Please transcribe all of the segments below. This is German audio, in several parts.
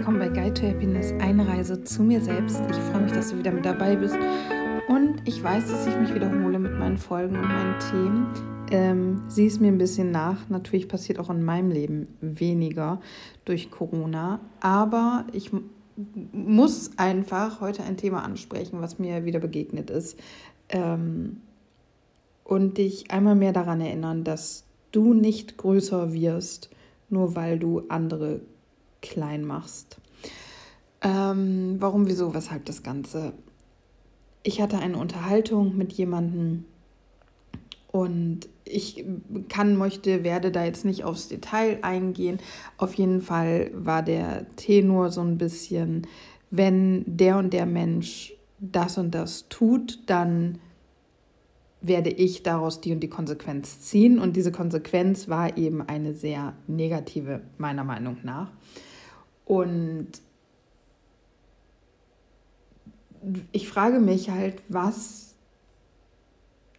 willkommen bei Guide to Happiness, eine Reise zu mir selbst. Ich freue mich, dass du wieder mit dabei bist. Und ich weiß, dass ich mich wiederhole mit meinen Folgen und meinen Themen. Ähm, sieh es mir ein bisschen nach. Natürlich passiert auch in meinem Leben weniger durch Corona. Aber ich muss einfach heute ein Thema ansprechen, was mir wieder begegnet ist. Ähm, und dich einmal mehr daran erinnern, dass du nicht größer wirst, nur weil du andere klein machst. Ähm, warum, wieso, weshalb das Ganze? Ich hatte eine Unterhaltung mit jemandem und ich kann, möchte, werde da jetzt nicht aufs Detail eingehen. Auf jeden Fall war der Tenor so ein bisschen, wenn der und der Mensch das und das tut, dann werde ich daraus die und die Konsequenz ziehen. Und diese Konsequenz war eben eine sehr negative, meiner Meinung nach. Und ich frage mich halt, was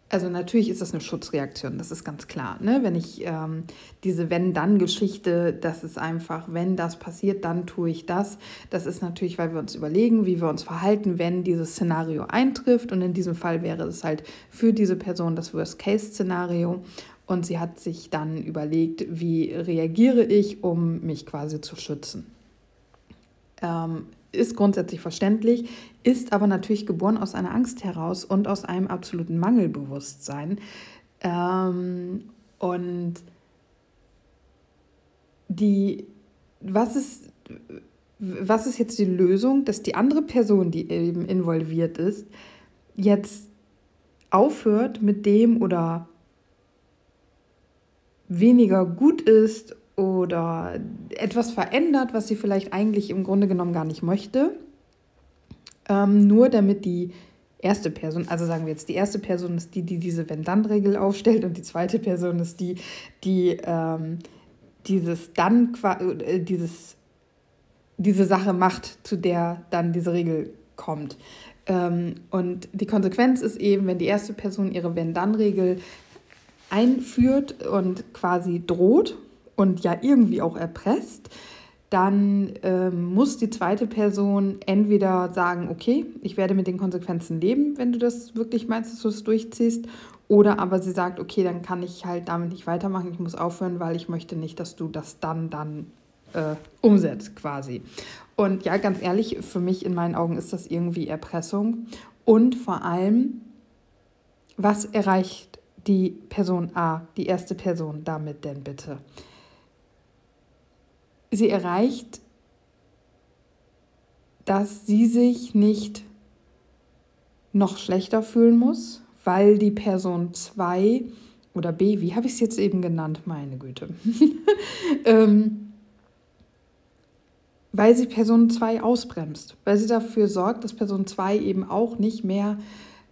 also natürlich ist das eine Schutzreaktion, das ist ganz klar. Ne? Wenn ich ähm, diese Wenn-Dann-Geschichte, das ist einfach, wenn das passiert, dann tue ich das. Das ist natürlich, weil wir uns überlegen, wie wir uns verhalten, wenn dieses Szenario eintrifft. Und in diesem Fall wäre es halt für diese Person das Worst-Case-Szenario. Und sie hat sich dann überlegt, wie reagiere ich, um mich quasi zu schützen. Ähm, ist grundsätzlich verständlich, ist aber natürlich geboren aus einer Angst heraus und aus einem absoluten Mangelbewusstsein. Ähm, und die, was ist, was ist jetzt die Lösung, dass die andere Person, die eben involviert ist, jetzt aufhört mit dem oder weniger gut ist oder etwas verändert, was sie vielleicht eigentlich im Grunde genommen gar nicht möchte, ähm, nur damit die erste Person, also sagen wir jetzt, die erste Person ist die, die diese Wenn-Dann-Regel aufstellt und die zweite Person ist die, die ähm, dieses dann, äh, dieses, diese Sache macht, zu der dann diese Regel kommt. Ähm, und die Konsequenz ist eben, wenn die erste Person ihre Wenn-Dann-Regel einführt und quasi droht und ja irgendwie auch erpresst, dann ähm, muss die zweite Person entweder sagen, okay, ich werde mit den Konsequenzen leben, wenn du das wirklich meinst, dass du es durchziehst, oder aber sie sagt, okay, dann kann ich halt damit nicht weitermachen, ich muss aufhören, weil ich möchte nicht, dass du das dann, dann äh, umsetzt quasi. Und ja, ganz ehrlich, für mich in meinen Augen ist das irgendwie Erpressung. Und vor allem, was erreicht die Person A, die erste Person damit denn bitte? Sie erreicht, dass sie sich nicht noch schlechter fühlen muss, weil die Person 2 oder B, wie habe ich es jetzt eben genannt, meine Güte, ähm, weil sie Person 2 ausbremst, weil sie dafür sorgt, dass Person 2 eben auch nicht mehr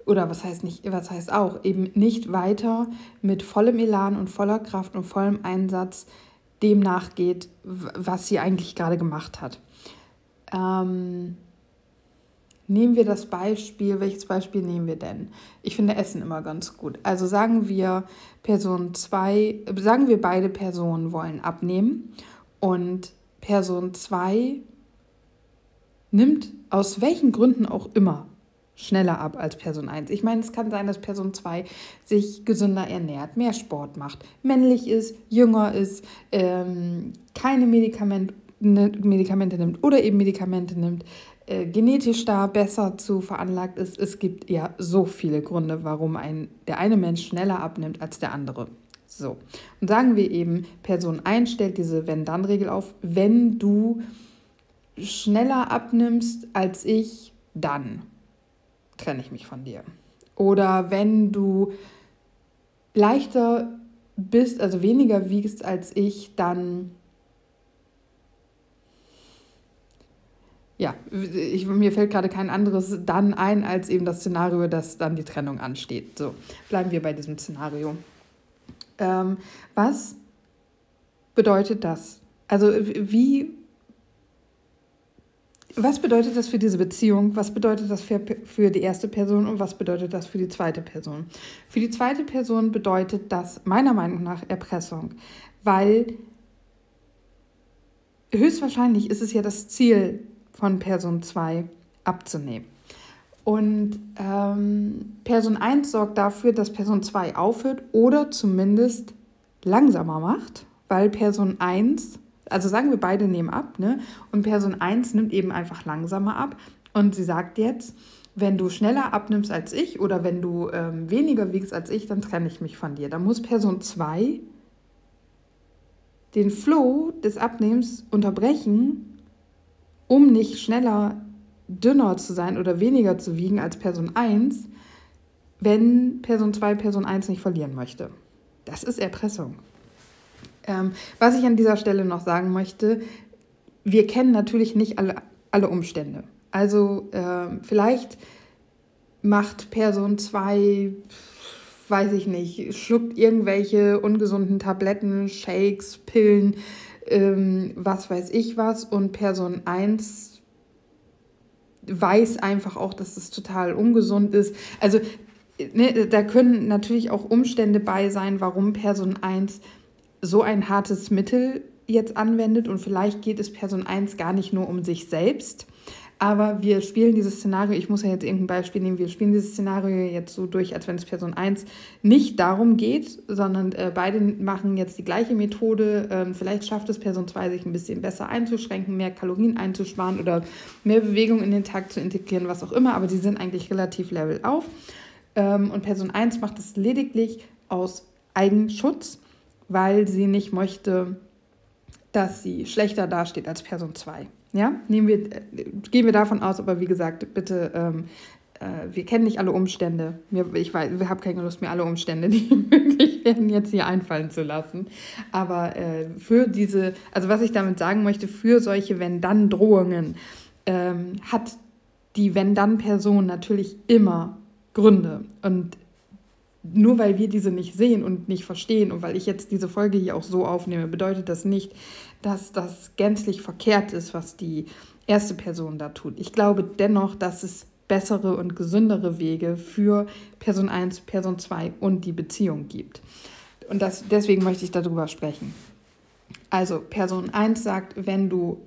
oder was heißt nicht, was heißt auch, eben nicht weiter mit vollem Elan und voller Kraft und vollem Einsatz dem nachgeht, was sie eigentlich gerade gemacht hat. Ähm, nehmen wir das Beispiel, welches Beispiel nehmen wir denn? Ich finde Essen immer ganz gut. Also sagen wir Person 2, sagen wir beide Personen wollen abnehmen und Person 2 nimmt aus welchen Gründen auch immer schneller ab als Person 1. Ich meine, es kann sein, dass Person 2 sich gesünder ernährt, mehr Sport macht, männlich ist, jünger ist, ähm, keine Medikamente, Medikamente nimmt oder eben Medikamente nimmt, äh, genetisch da besser zu veranlagt ist. Es gibt ja so viele Gründe, warum ein, der eine Mensch schneller abnimmt als der andere. So, und sagen wir eben, Person 1 stellt diese Wenn-Dann-Regel auf, wenn du schneller abnimmst als ich, dann trenne ich mich von dir. Oder wenn du leichter bist, also weniger wiegst als ich, dann ja, ich, mir fällt gerade kein anderes dann ein als eben das Szenario, dass dann die Trennung ansteht. So, bleiben wir bei diesem Szenario. Ähm, was bedeutet das? Also wie was bedeutet das für diese Beziehung? Was bedeutet das für, für die erste Person und was bedeutet das für die zweite Person? Für die zweite Person bedeutet das meiner Meinung nach Erpressung, weil höchstwahrscheinlich ist es ja das Ziel von Person 2 abzunehmen. Und ähm, Person 1 sorgt dafür, dass Person 2 aufhört oder zumindest langsamer macht, weil Person 1, also sagen wir beide nehmen ab, ne? Und Person 1 nimmt eben einfach langsamer ab. Und sie sagt jetzt, wenn du schneller abnimmst als ich oder wenn du ähm, weniger wiegst als ich, dann trenne ich mich von dir. Da muss Person 2 den Flow des Abnehmens unterbrechen, um nicht schneller dünner zu sein oder weniger zu wiegen als Person 1, wenn Person 2 Person 1 nicht verlieren möchte. Das ist Erpressung. Ähm, was ich an dieser Stelle noch sagen möchte, wir kennen natürlich nicht alle, alle Umstände. Also äh, vielleicht macht Person 2, weiß ich nicht, schluckt irgendwelche ungesunden Tabletten, Shakes, Pillen, ähm, was weiß ich was und Person 1 weiß einfach auch, dass es total ungesund ist. Also ne, da können natürlich auch Umstände bei sein, warum Person 1 so ein hartes Mittel jetzt anwendet und vielleicht geht es Person 1 gar nicht nur um sich selbst, aber wir spielen dieses Szenario, ich muss ja jetzt irgendein Beispiel nehmen, wir spielen dieses Szenario jetzt so durch, als wenn es Person 1 nicht darum geht, sondern äh, beide machen jetzt die gleiche Methode. Ähm, vielleicht schafft es Person 2, sich ein bisschen besser einzuschränken, mehr Kalorien einzusparen oder mehr Bewegung in den Tag zu integrieren, was auch immer, aber die sind eigentlich relativ level auf. Ähm, und Person 1 macht es lediglich aus Eigenschutz, weil sie nicht möchte, dass sie schlechter dasteht als Person 2. Ja, nehmen wir, äh, gehen wir davon aus, aber wie gesagt, bitte, ähm, äh, wir kennen nicht alle Umstände. Mir, ich weiß, ich habe keine Lust, mir alle Umstände, die möglich werden, jetzt hier einfallen zu lassen. Aber äh, für diese, also was ich damit sagen möchte, für solche Wenn-Dann-Drohungen ähm, hat die Wenn-Dann-Person natürlich immer Gründe. Und nur weil wir diese nicht sehen und nicht verstehen und weil ich jetzt diese Folge hier auch so aufnehme, bedeutet das nicht, dass das gänzlich verkehrt ist, was die erste Person da tut. Ich glaube dennoch, dass es bessere und gesündere Wege für Person 1, Person 2 und die Beziehung gibt. Und das, deswegen möchte ich darüber sprechen. Also Person 1 sagt, wenn du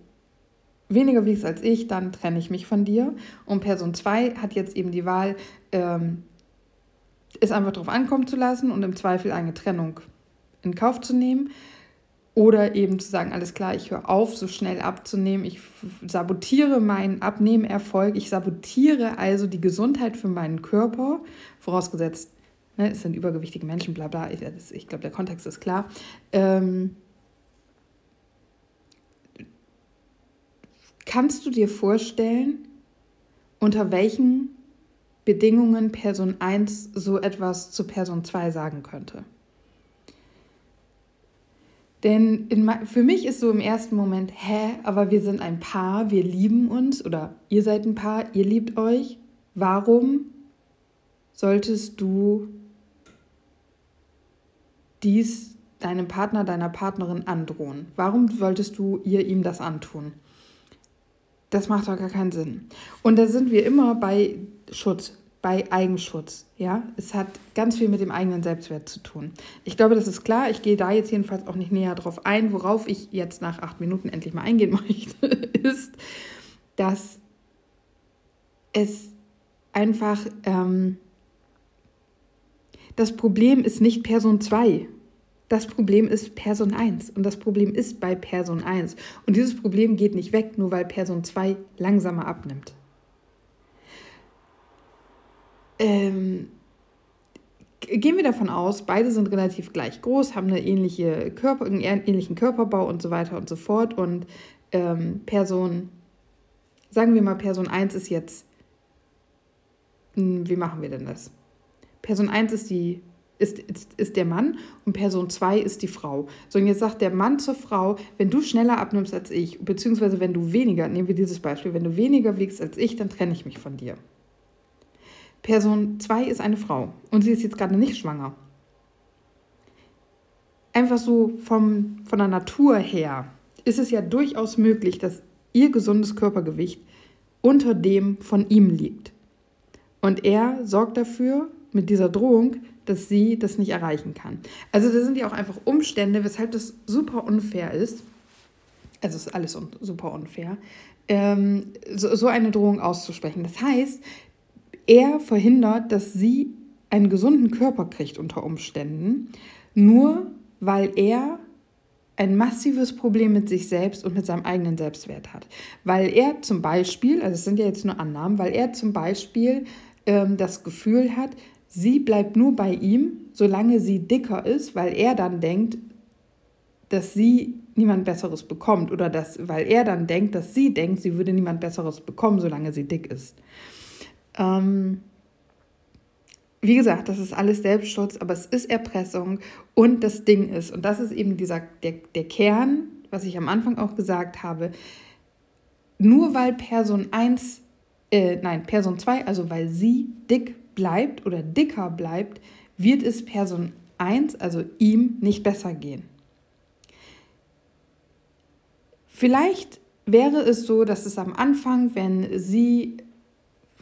weniger wiegst als ich, dann trenne ich mich von dir. Und Person 2 hat jetzt eben die Wahl, ähm, es einfach darauf ankommen zu lassen und im Zweifel eine Trennung in Kauf zu nehmen. Oder eben zu sagen, alles klar, ich höre auf, so schnell abzunehmen. Ich sabotiere meinen Abnehmerfolg. Ich sabotiere also die Gesundheit für meinen Körper. Vorausgesetzt, ne, es sind übergewichtige Menschen, bla bla. Ich, ich glaube, der Kontext ist klar. Ähm, kannst du dir vorstellen, unter welchen Bedingungen Person 1 so etwas zu Person 2 sagen könnte. Denn in, für mich ist so im ersten Moment, hä, aber wir sind ein Paar, wir lieben uns oder ihr seid ein Paar, ihr liebt euch. Warum solltest du dies deinem Partner, deiner Partnerin androhen? Warum solltest du ihr ihm das antun? Das macht doch gar keinen Sinn. Und da sind wir immer bei Schutz, bei Eigenschutz. Ja, es hat ganz viel mit dem eigenen Selbstwert zu tun. Ich glaube, das ist klar. Ich gehe da jetzt jedenfalls auch nicht näher drauf ein. Worauf ich jetzt nach acht Minuten endlich mal eingehen möchte, ist, dass es einfach ähm, das Problem ist nicht Person 2. Das Problem ist Person 1 und das Problem ist bei Person 1. Und dieses Problem geht nicht weg, nur weil Person 2 langsamer abnimmt. Ähm, gehen wir davon aus, beide sind relativ gleich groß, haben eine ähnliche Körper, einen ähnlichen Körperbau und so weiter und so fort. Und ähm, Person, sagen wir mal, Person 1 ist jetzt, hm, wie machen wir denn das? Person 1 ist die ist, ist, ist der Mann und Person 2 ist die Frau. So, und jetzt sagt der Mann zur Frau, wenn du schneller abnimmst als ich, beziehungsweise wenn du weniger, nehmen wir dieses Beispiel, wenn du weniger wiegst als ich, dann trenne ich mich von dir. Person 2 ist eine Frau und sie ist jetzt gerade nicht schwanger. Einfach so vom, von der Natur her ist es ja durchaus möglich, dass ihr gesundes Körpergewicht unter dem von ihm liegt. Und er sorgt dafür mit dieser Drohung, dass sie das nicht erreichen kann. Also da sind ja auch einfach Umstände, weshalb das super unfair ist. also ist alles un super unfair, ähm, so, so eine Drohung auszusprechen. Das heißt, er verhindert, dass sie einen gesunden Körper kriegt unter Umständen, nur weil er ein massives Problem mit sich selbst und mit seinem eigenen Selbstwert hat. Weil er zum Beispiel, also es sind ja jetzt nur Annahmen, weil er zum Beispiel ähm, das Gefühl hat, sie bleibt nur bei ihm, solange sie dicker ist, weil er dann denkt, dass sie niemand Besseres bekommt oder dass, weil er dann denkt, dass sie denkt, sie würde niemand Besseres bekommen, solange sie dick ist. Ähm, wie gesagt, das ist alles Selbstschutz, aber es ist Erpressung und das Ding ist, und das ist eben dieser, der, der Kern, was ich am Anfang auch gesagt habe, nur weil Person 1, äh, nein, Person 2, also weil sie dick bleibt oder dicker bleibt, wird es Person 1, also ihm, nicht besser gehen. Vielleicht wäre es so, dass es am Anfang, wenn sie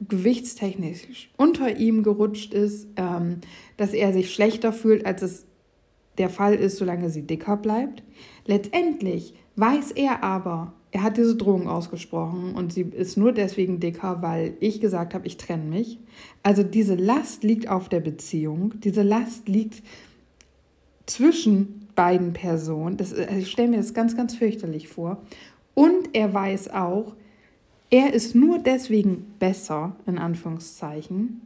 gewichtstechnisch unter ihm gerutscht ist, ähm, dass er sich schlechter fühlt, als es der Fall ist, solange sie dicker bleibt. Letztendlich weiß er aber, er hat diese Drohung ausgesprochen und sie ist nur deswegen dicker, weil ich gesagt habe, ich trenne mich. Also diese Last liegt auf der Beziehung, diese Last liegt zwischen beiden Personen. Das, also ich stelle mir das ganz, ganz fürchterlich vor. Und er weiß auch, er ist nur deswegen besser, in Anführungszeichen,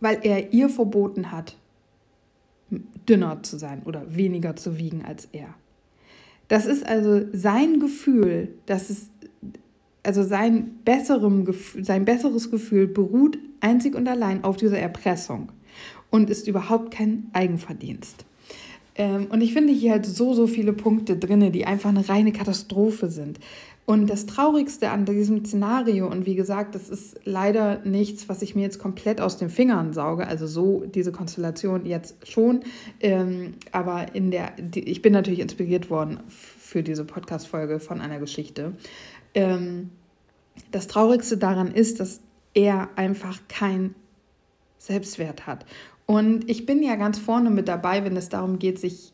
weil er ihr verboten hat, dünner zu sein oder weniger zu wiegen als er. Das ist also sein Gefühl, dass es, also sein, besserem, sein besseres Gefühl beruht einzig und allein auf dieser Erpressung und ist überhaupt kein Eigenverdienst. Ähm, und ich finde hier halt so, so viele Punkte drin, die einfach eine reine Katastrophe sind. Und das Traurigste an diesem Szenario, und wie gesagt, das ist leider nichts, was ich mir jetzt komplett aus den Fingern sauge, also so diese Konstellation jetzt schon, ähm, aber in der, die, ich bin natürlich inspiriert worden für diese Podcast-Folge von einer Geschichte. Ähm, das Traurigste daran ist, dass er einfach kein Selbstwert hat. Und ich bin ja ganz vorne mit dabei, wenn es darum geht, sich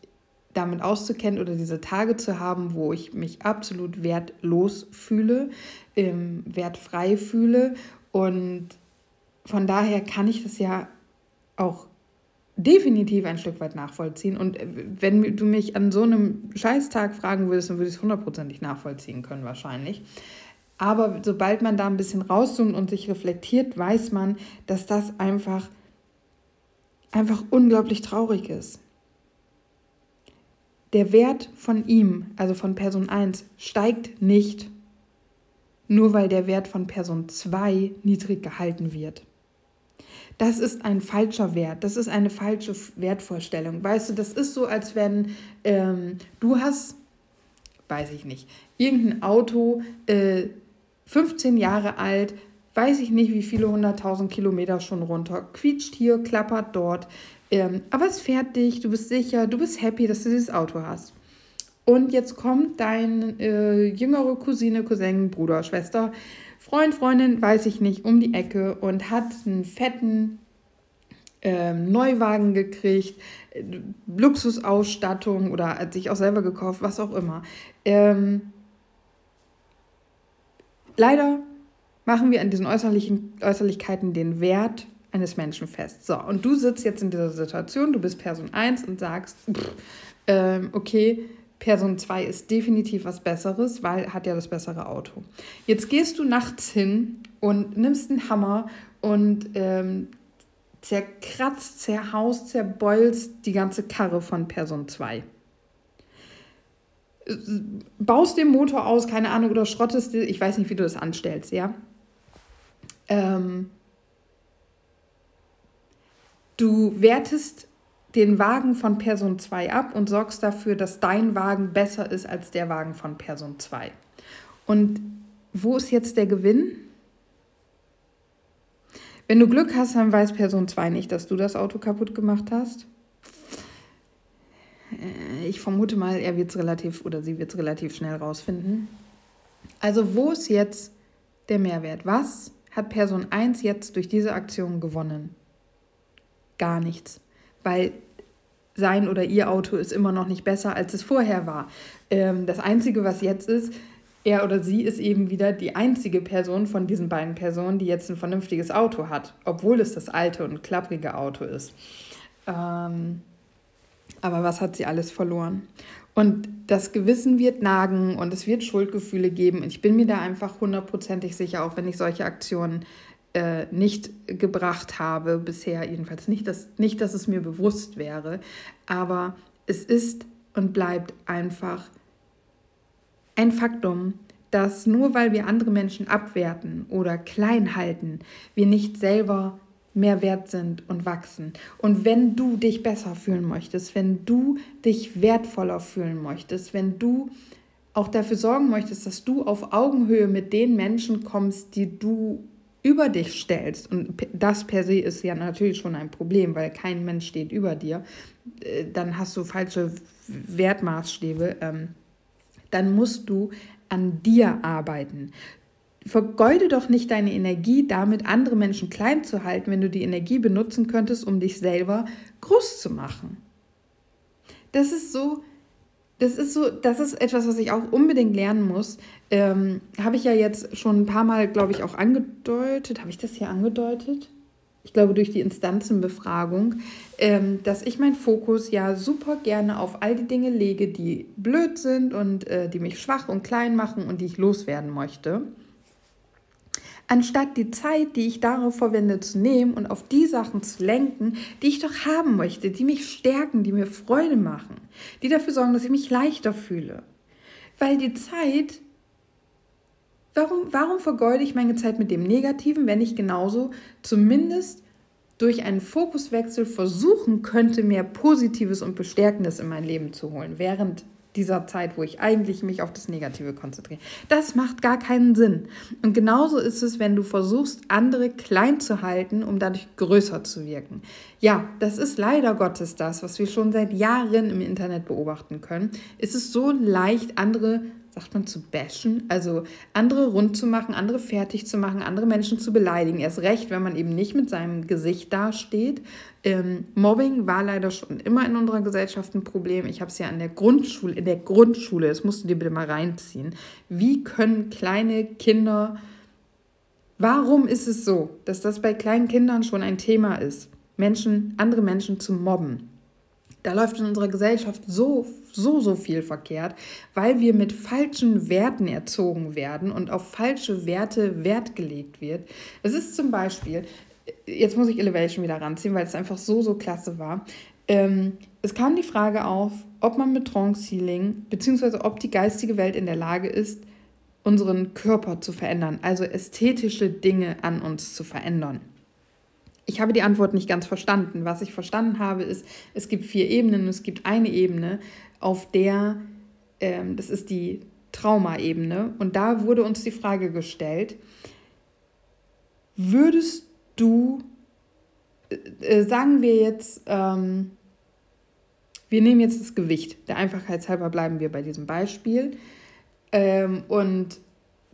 damit auszukennen oder diese Tage zu haben, wo ich mich absolut wertlos fühle, ähm, wertfrei fühle. Und von daher kann ich das ja auch definitiv ein Stück weit nachvollziehen. Und äh, wenn du mich an so einem Scheißtag fragen würdest, dann würde ich es hundertprozentig nachvollziehen können wahrscheinlich. Aber sobald man da ein bisschen rauszoomt und sich reflektiert, weiß man, dass das einfach, einfach unglaublich traurig ist der Wert von ihm, also von Person 1, steigt nicht, nur weil der Wert von Person 2 niedrig gehalten wird. Das ist ein falscher Wert, das ist eine falsche Wertvorstellung. Weißt du, das ist so, als wenn ähm, du hast, weiß ich nicht, irgendein Auto, äh, 15 Jahre alt, weiß ich nicht, wie viele hunderttausend Kilometer schon runter, quietscht hier, klappert dort, ähm, aber es fährt dich, du bist sicher, du bist happy, dass du dieses Auto hast. Und jetzt kommt dein äh, jüngere Cousine, Cousin, Bruder, Schwester, Freund, Freundin, weiß ich nicht, um die Ecke und hat einen fetten ähm, Neuwagen gekriegt, äh, Luxusausstattung oder hat sich auch selber gekauft, was auch immer. Ähm, leider machen wir an diesen äußerlichen Äußerlichkeiten den Wert eines Menschen fest. So, und du sitzt jetzt in dieser Situation, du bist Person 1 und sagst, pff, ähm, okay, Person 2 ist definitiv was Besseres, weil hat ja das bessere Auto. Jetzt gehst du nachts hin und nimmst einen Hammer und ähm, zerkratzt, zerhaust, zerbeulst die ganze Karre von Person 2. Baust den Motor aus, keine Ahnung, oder schrottest, ich weiß nicht, wie du das anstellst, ja. Ähm, Du wertest den Wagen von Person 2 ab und sorgst dafür, dass dein Wagen besser ist als der Wagen von Person 2. Und wo ist jetzt der Gewinn? Wenn du Glück hast, dann weiß Person 2 nicht, dass du das Auto kaputt gemacht hast. Äh, ich vermute mal, er wird es relativ oder sie wird es relativ schnell rausfinden. Also wo ist jetzt der Mehrwert? Was hat Person 1 jetzt durch diese Aktion gewonnen? gar nichts, weil sein oder ihr Auto ist immer noch nicht besser, als es vorher war. Ähm, das Einzige, was jetzt ist, er oder sie ist eben wieder die einzige Person von diesen beiden Personen, die jetzt ein vernünftiges Auto hat, obwohl es das alte und klapprige Auto ist. Ähm, aber was hat sie alles verloren? Und das Gewissen wird nagen und es wird Schuldgefühle geben. Ich bin mir da einfach hundertprozentig sicher, auch wenn ich solche Aktionen äh, nicht gebracht habe bisher, jedenfalls nicht dass, nicht, dass es mir bewusst wäre. Aber es ist und bleibt einfach ein Faktum, dass nur weil wir andere Menschen abwerten oder klein halten, wir nicht selber mehr wert sind und wachsen. Und wenn du dich besser fühlen möchtest, wenn du dich wertvoller fühlen möchtest, wenn du auch dafür sorgen möchtest, dass du auf Augenhöhe mit den Menschen kommst, die du über dich stellst, und das per se ist ja natürlich schon ein Problem, weil kein Mensch steht über dir, äh, dann hast du falsche Wertmaßstäbe. Ähm, dann musst du an dir arbeiten. Vergeude doch nicht deine Energie damit, andere Menschen klein zu halten, wenn du die Energie benutzen könntest, um dich selber groß zu machen. Das ist so, das ist so, das ist etwas, was ich auch unbedingt lernen muss. Ähm, Habe ich ja jetzt schon ein paar Mal, glaube ich, auch angedeutet. Habe ich das hier angedeutet? ich glaube durch die Instanzenbefragung, ähm, dass ich meinen Fokus ja super gerne auf all die Dinge lege, die blöd sind und äh, die mich schwach und klein machen und die ich loswerden möchte. Anstatt die Zeit, die ich darauf verwende, zu nehmen und auf die Sachen zu lenken, die ich doch haben möchte, die mich stärken, die mir Freude machen, die dafür sorgen, dass ich mich leichter fühle. Weil die Zeit Warum, warum vergeude ich meine Zeit mit dem Negativen, wenn ich genauso zumindest durch einen Fokuswechsel versuchen könnte, mehr Positives und Bestärkendes in mein Leben zu holen, während dieser Zeit, wo ich eigentlich mich auf das Negative konzentriere. Das macht gar keinen Sinn. Und genauso ist es, wenn du versuchst, andere klein zu halten, um dadurch größer zu wirken. Ja, das ist leider Gottes das, was wir schon seit Jahren im Internet beobachten können. Es ist so leicht, andere sagt man, zu bashen, also andere rund zu machen, andere fertig zu machen, andere Menschen zu beleidigen. Erst recht, wenn man eben nicht mit seinem Gesicht dasteht. Ähm, Mobbing war leider schon immer in unserer Gesellschaft ein Problem. Ich habe es ja an der Grundschule, in der Grundschule, das musst du dir bitte mal reinziehen. Wie können kleine Kinder, warum ist es so, dass das bei kleinen Kindern schon ein Thema ist, Menschen, andere Menschen zu mobben? Da läuft in unserer Gesellschaft so, so, so viel verkehrt, weil wir mit falschen Werten erzogen werden und auf falsche Werte Wert gelegt wird. Es ist zum Beispiel, jetzt muss ich Elevation wieder ranziehen, weil es einfach so, so klasse war. Ähm, es kam die Frage auf, ob man mit Trance Healing, beziehungsweise ob die geistige Welt in der Lage ist, unseren Körper zu verändern, also ästhetische Dinge an uns zu verändern. Ich habe die Antwort nicht ganz verstanden. Was ich verstanden habe, ist, es gibt vier Ebenen. Es gibt eine Ebene, auf der, ähm, das ist die Trauma-Ebene. Und da wurde uns die Frage gestellt, würdest du, äh, äh, sagen wir jetzt, ähm, wir nehmen jetzt das Gewicht. Der Einfachheit halber bleiben wir bei diesem Beispiel. Ähm, und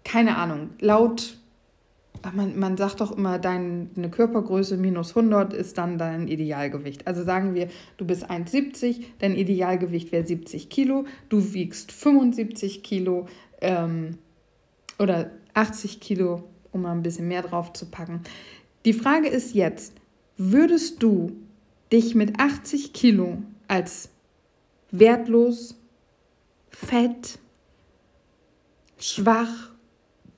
keine Ahnung, laut man, man sagt doch immer, deine Körpergröße minus 100 ist dann dein Idealgewicht. Also sagen wir, du bist 1,70, dein Idealgewicht wäre 70 Kilo, du wiegst 75 Kilo ähm, oder 80 Kilo, um mal ein bisschen mehr drauf zu packen. Die Frage ist jetzt, würdest du dich mit 80 Kilo als wertlos, fett, schwach,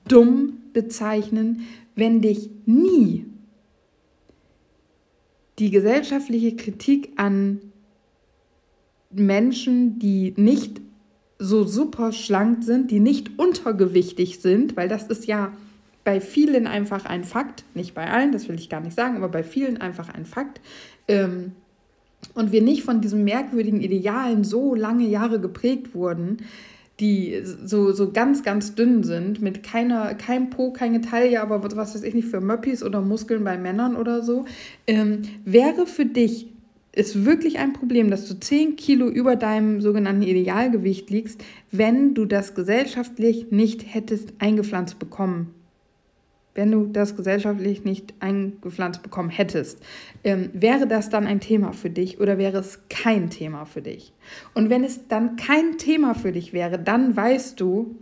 dumm bezeichnen, wenn dich nie die gesellschaftliche Kritik an Menschen, die nicht so super schlank sind, die nicht untergewichtig sind, weil das ist ja bei vielen einfach ein Fakt, nicht bei allen, das will ich gar nicht sagen, aber bei vielen einfach ein Fakt. Ähm, und wir nicht von diesem merkwürdigen Idealen so lange Jahre geprägt wurden, die so, so ganz, ganz dünn sind, mit keiner, kein Po, keine Taille, aber was weiß ich nicht, für Möppis oder Muskeln bei Männern oder so, ähm, wäre für dich ist wirklich ein Problem, dass du 10 Kilo über deinem sogenannten Idealgewicht liegst, wenn du das gesellschaftlich nicht hättest eingepflanzt bekommen. Wenn du das gesellschaftlich nicht eingepflanzt bekommen hättest, ähm, wäre das dann ein Thema für dich oder wäre es kein Thema für dich? Und wenn es dann kein Thema für dich wäre, dann weißt du,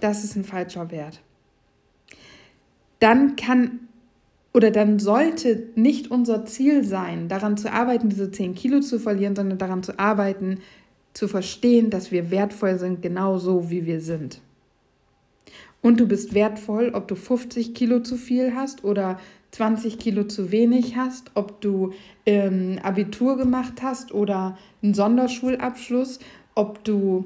das ist ein falscher Wert. Dann kann oder dann sollte nicht unser Ziel sein, daran zu arbeiten, diese 10 Kilo zu verlieren, sondern daran zu arbeiten, zu verstehen, dass wir wertvoll sind, genauso wie wir sind. Und du bist wertvoll, ob du 50 Kilo zu viel hast oder 20 Kilo zu wenig hast, ob du ähm, Abitur gemacht hast oder einen Sonderschulabschluss, ob du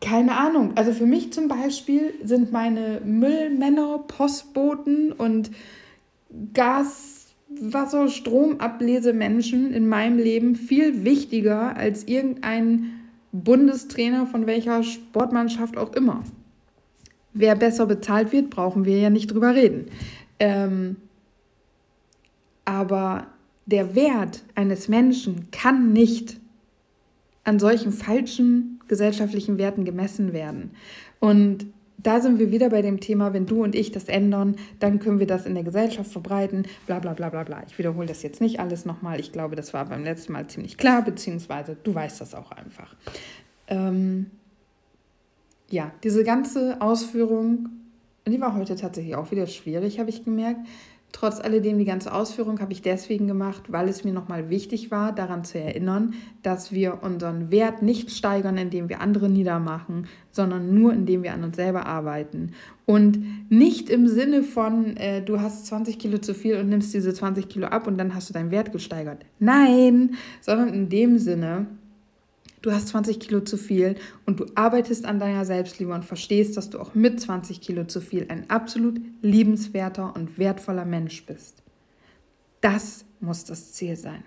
keine Ahnung. Also für mich zum Beispiel sind meine Müllmänner, Postboten und Gas, Wasser, Stromablesemenschen in meinem Leben viel wichtiger als irgendein Bundestrainer von welcher Sportmannschaft auch immer. Wer besser bezahlt wird, brauchen wir ja nicht drüber reden. Ähm, aber der Wert eines Menschen kann nicht an solchen falschen gesellschaftlichen Werten gemessen werden. Und da sind wir wieder bei dem Thema, wenn du und ich das ändern, dann können wir das in der Gesellschaft verbreiten, bla bla bla bla bla. Ich wiederhole das jetzt nicht alles nochmal. Ich glaube, das war beim letzten Mal ziemlich klar, beziehungsweise du weißt das auch einfach. Ähm ja, diese ganze Ausführung, die war heute tatsächlich auch wieder schwierig, habe ich gemerkt. Trotz alledem, die ganze Ausführung habe ich deswegen gemacht, weil es mir nochmal wichtig war, daran zu erinnern, dass wir unseren Wert nicht steigern, indem wir andere niedermachen, sondern nur indem wir an uns selber arbeiten. Und nicht im Sinne von, äh, du hast 20 Kilo zu viel und nimmst diese 20 Kilo ab und dann hast du deinen Wert gesteigert. Nein, sondern in dem Sinne, du hast 20 Kilo zu viel und du arbeitest an deiner Selbstliebe und verstehst, dass du auch mit 20 Kilo zu viel ein absolut liebenswerter und wertvoller Mensch bist. Das muss das Ziel sein.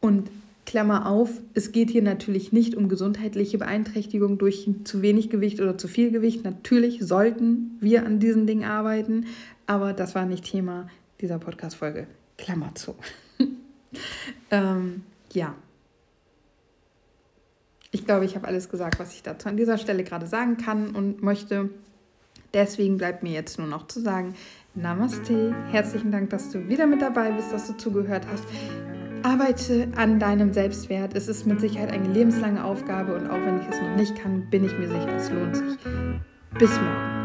Und Klammer auf, es geht hier natürlich nicht um gesundheitliche Beeinträchtigung durch zu wenig Gewicht oder zu viel Gewicht. Natürlich sollten wir an diesen Dingen arbeiten, aber das war nicht Thema dieser Podcast-Folge. Klammer zu. ähm, ja, ich glaube, ich habe alles gesagt, was ich dazu an dieser Stelle gerade sagen kann und möchte. Deswegen bleibt mir jetzt nur noch zu sagen, Namaste, herzlichen Dank, dass du wieder mit dabei bist, dass du zugehört hast. Arbeite an deinem Selbstwert. Es ist mit Sicherheit eine lebenslange Aufgabe und auch wenn ich es noch nicht kann, bin ich mir sicher, es lohnt sich. Bis morgen.